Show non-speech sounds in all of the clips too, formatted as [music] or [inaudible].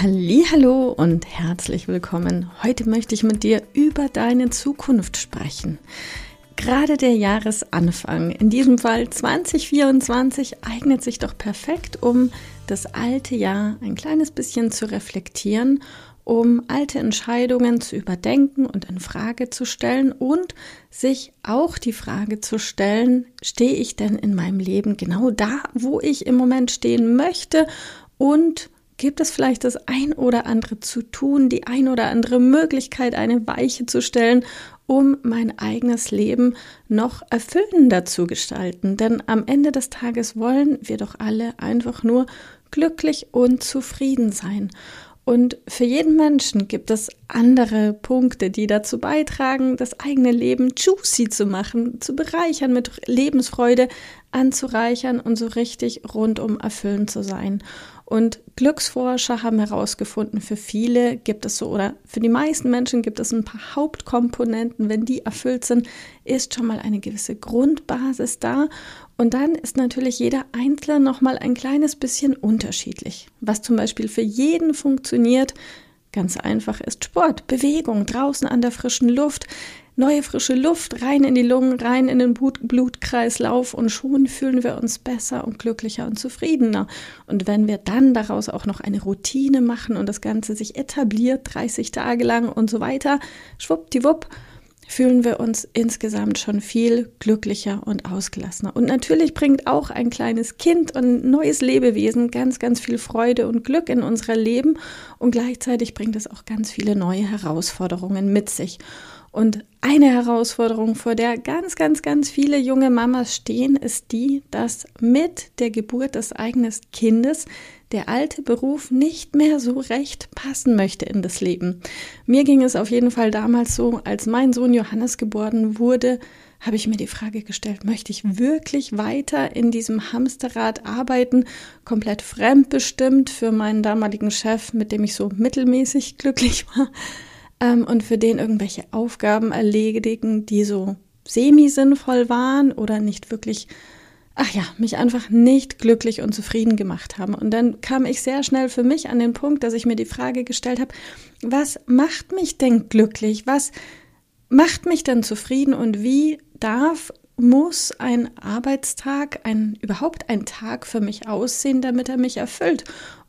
Hallo und herzlich willkommen. Heute möchte ich mit dir über deine Zukunft sprechen. Gerade der Jahresanfang, in diesem Fall 2024, eignet sich doch perfekt, um das alte Jahr ein kleines bisschen zu reflektieren, um alte Entscheidungen zu überdenken und in Frage zu stellen und sich auch die Frage zu stellen, stehe ich denn in meinem Leben genau da, wo ich im Moment stehen möchte und gibt es vielleicht das ein oder andere zu tun, die ein oder andere Möglichkeit, eine Weiche zu stellen, um mein eigenes Leben noch erfüllender zu gestalten. Denn am Ende des Tages wollen wir doch alle einfach nur glücklich und zufrieden sein. Und für jeden Menschen gibt es andere Punkte, die dazu beitragen, das eigene Leben juicy zu machen, zu bereichern, mit Lebensfreude anzureichern und so richtig rundum erfüllend zu sein. Und Glücksforscher haben herausgefunden, für viele gibt es so oder für die meisten Menschen gibt es ein paar Hauptkomponenten. Wenn die erfüllt sind, ist schon mal eine gewisse Grundbasis da. Und dann ist natürlich jeder Einzelne noch mal ein kleines bisschen unterschiedlich. Was zum Beispiel für jeden funktioniert, ganz einfach ist Sport, Bewegung, draußen an der frischen Luft, neue frische Luft rein in die Lungen, rein in den Blut Blutkreislauf und schon fühlen wir uns besser und glücklicher und zufriedener. Und wenn wir dann daraus auch noch eine Routine machen und das Ganze sich etabliert, 30 Tage lang und so weiter, schwuppdiwupp, fühlen wir uns insgesamt schon viel glücklicher und ausgelassener. Und natürlich bringt auch ein kleines Kind und ein neues Lebewesen ganz, ganz viel Freude und Glück in unser Leben und gleichzeitig bringt es auch ganz viele neue Herausforderungen mit sich. Und eine Herausforderung, vor der ganz, ganz, ganz viele junge Mamas stehen, ist die, dass mit der Geburt des eigenen Kindes der alte Beruf nicht mehr so recht passen möchte in das Leben. Mir ging es auf jeden Fall damals so, als mein Sohn Johannes geboren wurde, habe ich mir die Frage gestellt, möchte ich wirklich weiter in diesem Hamsterrad arbeiten, komplett fremdbestimmt für meinen damaligen Chef, mit dem ich so mittelmäßig glücklich war? Ähm, und für den irgendwelche Aufgaben erledigen, die so semi-sinnvoll waren oder nicht wirklich, ach ja, mich einfach nicht glücklich und zufrieden gemacht haben. Und dann kam ich sehr schnell für mich an den Punkt, dass ich mir die Frage gestellt habe, was macht mich denn glücklich? Was macht mich denn zufrieden und wie darf muss ein Arbeitstag, ein überhaupt ein Tag für mich aussehen, damit er mich erfüllt?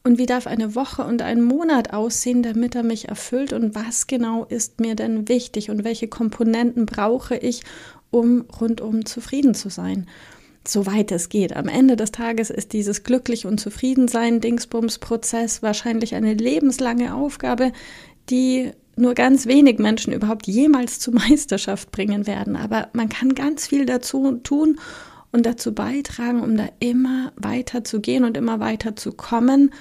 Und wie darf eine Woche und ein Monat aussehen, damit er mich erfüllt? Und was genau ist mir denn wichtig? Und welche Komponenten brauche ich, um rundum zufrieden zu sein? Soweit es geht. Am Ende des Tages ist dieses glücklich und zufrieden sein Dingsbums-Prozess wahrscheinlich eine lebenslange Aufgabe, die nur ganz wenig Menschen überhaupt jemals zur [laughs] Meisterschaft bringen werden. Aber man kann ganz viel dazu tun und dazu beitragen, um da immer weiter zu gehen und immer weiter zu kommen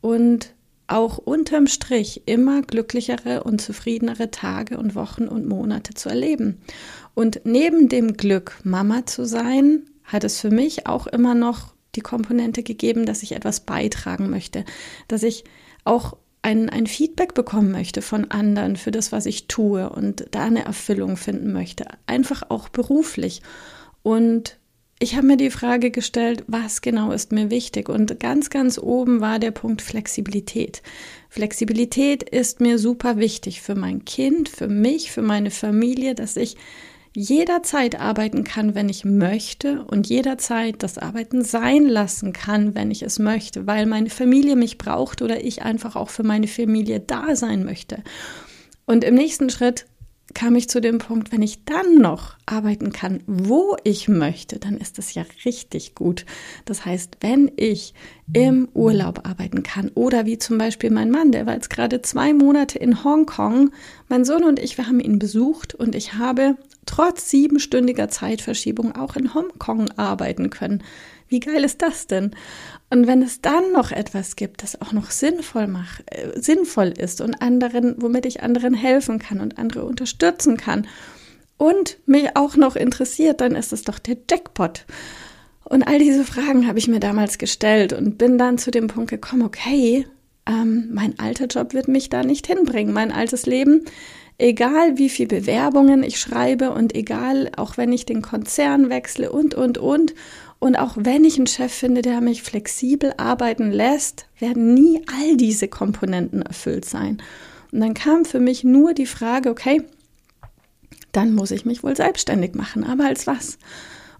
und auch unterm Strich immer glücklichere und zufriedenere Tage und Wochen und Monate zu erleben. Und neben dem Glück, Mama zu sein, hat es für mich auch immer noch die Komponente gegeben, dass ich etwas beitragen möchte, dass ich auch ein, ein Feedback bekommen möchte von anderen für das, was ich tue und da eine Erfüllung finden möchte, einfach auch beruflich. Und ich habe mir die Frage gestellt, was genau ist mir wichtig? Und ganz, ganz oben war der Punkt Flexibilität. Flexibilität ist mir super wichtig für mein Kind, für mich, für meine Familie, dass ich jederzeit arbeiten kann, wenn ich möchte und jederzeit das Arbeiten sein lassen kann, wenn ich es möchte, weil meine Familie mich braucht oder ich einfach auch für meine Familie da sein möchte. Und im nächsten Schritt kam ich zu dem Punkt, wenn ich dann noch arbeiten kann, wo ich möchte, dann ist das ja richtig gut. Das heißt, wenn ich im Urlaub arbeiten kann oder wie zum Beispiel mein Mann, der war jetzt gerade zwei Monate in Hongkong, Mein Sohn und ich, wir haben ihn besucht und ich habe trotz siebenstündiger Zeitverschiebung auch in Hongkong arbeiten können. Wie geil ist das denn? Und wenn es dann noch etwas gibt, das auch noch sinnvoll macht, äh, sinnvoll ist und anderen, womit ich anderen helfen kann und andere unterstützen kann und mich auch noch interessiert, dann ist es doch der Jackpot. Und all diese Fragen habe ich mir damals gestellt und bin dann zu dem Punkt gekommen, okay, ähm, mein alter Job wird mich da nicht hinbringen, mein altes Leben. Egal wie viel Bewerbungen ich schreibe und egal auch wenn ich den Konzern wechsle und, und, und. Und auch wenn ich einen Chef finde, der mich flexibel arbeiten lässt, werden nie all diese Komponenten erfüllt sein. Und dann kam für mich nur die Frage, okay, dann muss ich mich wohl selbstständig machen, aber als was?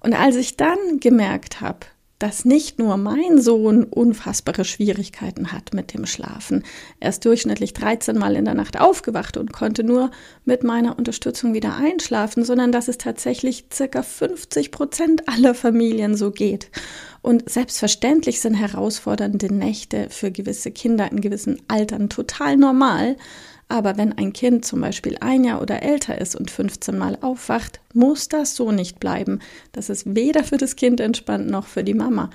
Und als ich dann gemerkt habe, dass nicht nur mein Sohn unfassbare Schwierigkeiten hat mit dem Schlafen. Er ist durchschnittlich 13 Mal in der Nacht aufgewacht und konnte nur mit meiner Unterstützung wieder einschlafen, sondern dass es tatsächlich circa 50 Prozent aller Familien so geht. Und selbstverständlich sind herausfordernde Nächte für gewisse Kinder in gewissen Altern total normal. Aber wenn ein Kind zum Beispiel ein Jahr oder älter ist und 15 Mal aufwacht, muss das so nicht bleiben. Das ist weder für das Kind entspannt noch für die Mama.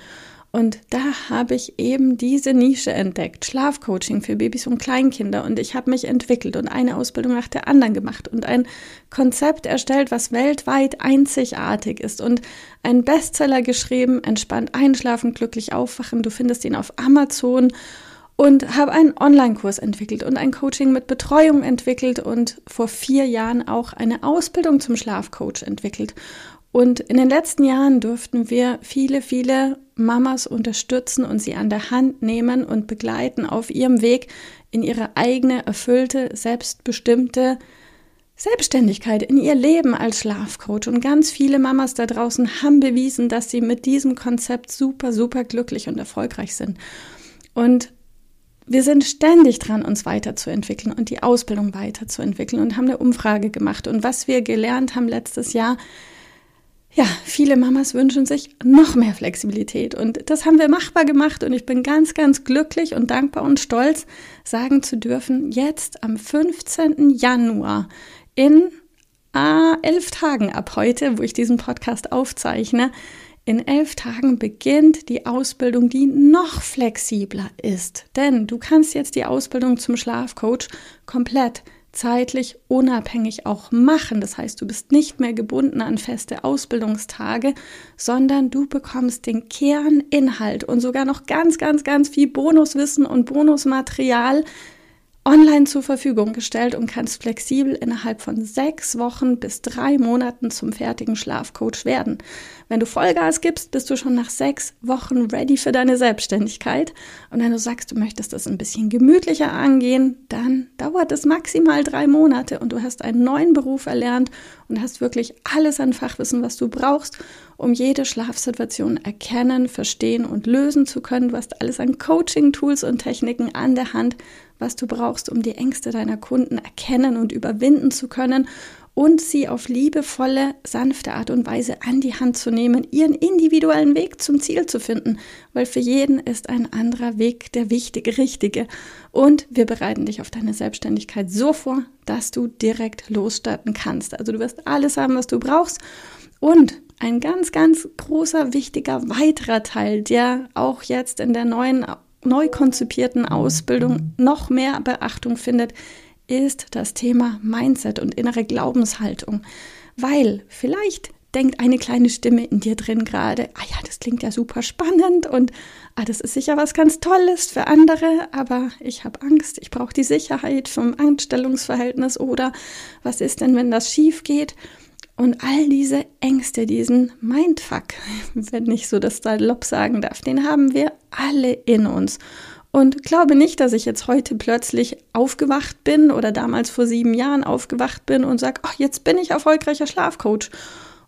Und da habe ich eben diese Nische entdeckt, Schlafcoaching für Babys und Kleinkinder. Und ich habe mich entwickelt und eine Ausbildung nach der anderen gemacht und ein Konzept erstellt, was weltweit einzigartig ist und ein Bestseller geschrieben, entspannt einschlafen, glücklich aufwachen. Du findest ihn auf Amazon und habe einen Online-Kurs entwickelt und ein Coaching mit Betreuung entwickelt und vor vier Jahren auch eine Ausbildung zum Schlafcoach entwickelt. Und in den letzten Jahren durften wir viele, viele Mamas unterstützen und sie an der Hand nehmen und begleiten auf ihrem Weg in ihre eigene, erfüllte, selbstbestimmte Selbstständigkeit, in ihr Leben als Schlafcoach. Und ganz viele Mamas da draußen haben bewiesen, dass sie mit diesem Konzept super, super glücklich und erfolgreich sind. Und wir sind ständig dran, uns weiterzuentwickeln und die Ausbildung weiterzuentwickeln und haben eine Umfrage gemacht. Und was wir gelernt haben letztes Jahr, ja, viele Mamas wünschen sich noch mehr Flexibilität. Und das haben wir machbar gemacht. Und ich bin ganz, ganz glücklich und dankbar und stolz, sagen zu dürfen, jetzt am 15. Januar in äh, elf Tagen ab heute, wo ich diesen Podcast aufzeichne, in elf Tagen beginnt die Ausbildung, die noch flexibler ist. Denn du kannst jetzt die Ausbildung zum Schlafcoach komplett zeitlich unabhängig auch machen. Das heißt, du bist nicht mehr gebunden an feste Ausbildungstage, sondern du bekommst den Kerninhalt und sogar noch ganz, ganz, ganz viel Bonuswissen und Bonusmaterial online zur Verfügung gestellt und kannst flexibel innerhalb von sechs Wochen bis drei Monaten zum fertigen Schlafcoach werden. Wenn du Vollgas gibst, bist du schon nach sechs Wochen ready für deine Selbstständigkeit. Und wenn du sagst, du möchtest das ein bisschen gemütlicher angehen, dann dauert es maximal drei Monate und du hast einen neuen Beruf erlernt und hast wirklich alles an Fachwissen, was du brauchst, um jede Schlafsituation erkennen, verstehen und lösen zu können. Du hast alles an Coaching-Tools und Techniken an der Hand, was du brauchst, um die Ängste deiner Kunden erkennen und überwinden zu können und sie auf liebevolle, sanfte Art und Weise an die Hand zu nehmen, ihren individuellen Weg zum Ziel zu finden, weil für jeden ist ein anderer Weg der wichtige, richtige. Und wir bereiten dich auf deine Selbstständigkeit so vor, dass du direkt losstarten kannst. Also du wirst alles haben, was du brauchst. Und ein ganz, ganz großer, wichtiger weiterer Teil, der auch jetzt in der neuen neu konzipierten Ausbildung noch mehr Beachtung findet, ist das Thema Mindset und innere Glaubenshaltung. Weil vielleicht denkt eine kleine Stimme in dir drin gerade, ah ja, das klingt ja super spannend und ah, das ist sicher was ganz Tolles für andere, aber ich habe Angst, ich brauche die Sicherheit vom Anstellungsverhältnis oder was ist denn, wenn das schief geht? Und all diese Ängste, diesen Mindfuck, [laughs] wenn ich so das salopp sagen darf, den haben wir alle in uns. Und glaube nicht, dass ich jetzt heute plötzlich aufgewacht bin oder damals vor sieben Jahren aufgewacht bin und sage, ach, jetzt bin ich erfolgreicher Schlafcoach.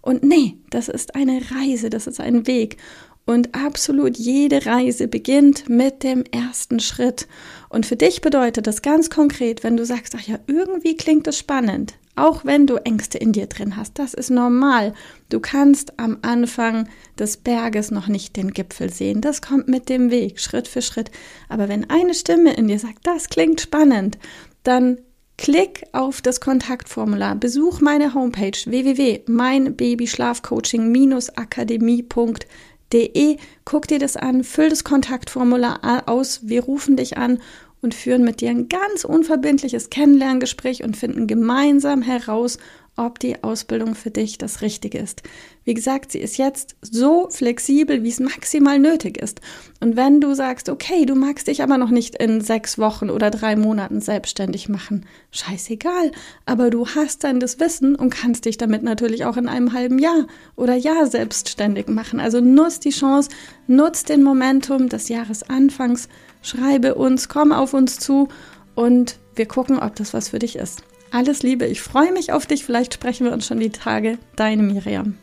Und nee, das ist eine Reise, das ist ein Weg. Und absolut jede Reise beginnt mit dem ersten Schritt. Und für dich bedeutet das ganz konkret, wenn du sagst, ach ja, irgendwie klingt das spannend, auch wenn du Ängste in dir drin hast, das ist normal. Du kannst am Anfang des Berges noch nicht den Gipfel sehen. Das kommt mit dem Weg, Schritt für Schritt. Aber wenn eine Stimme in dir sagt, das klingt spannend, dann Klick auf das Kontaktformular, besuch meine Homepage www.meinbabyschlafcoaching-akademie.de, guck dir das an, füll das Kontaktformular aus, wir rufen dich an und führen mit dir ein ganz unverbindliches Kennenlerngespräch und finden gemeinsam heraus, ob die Ausbildung für dich das Richtige ist. Wie gesagt, sie ist jetzt so flexibel, wie es maximal nötig ist. Und wenn du sagst, okay, du magst dich aber noch nicht in sechs Wochen oder drei Monaten selbstständig machen, scheißegal, aber du hast dann das Wissen und kannst dich damit natürlich auch in einem halben Jahr oder Jahr selbstständig machen. Also nutz die Chance, nutz den Momentum des Jahresanfangs, schreibe uns, komm auf uns zu und wir gucken, ob das was für dich ist. Alles Liebe, ich freue mich auf dich. Vielleicht sprechen wir uns schon die Tage. Deine Miriam.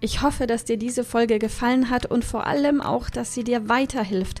Ich hoffe, dass dir diese Folge gefallen hat und vor allem auch, dass sie dir weiterhilft.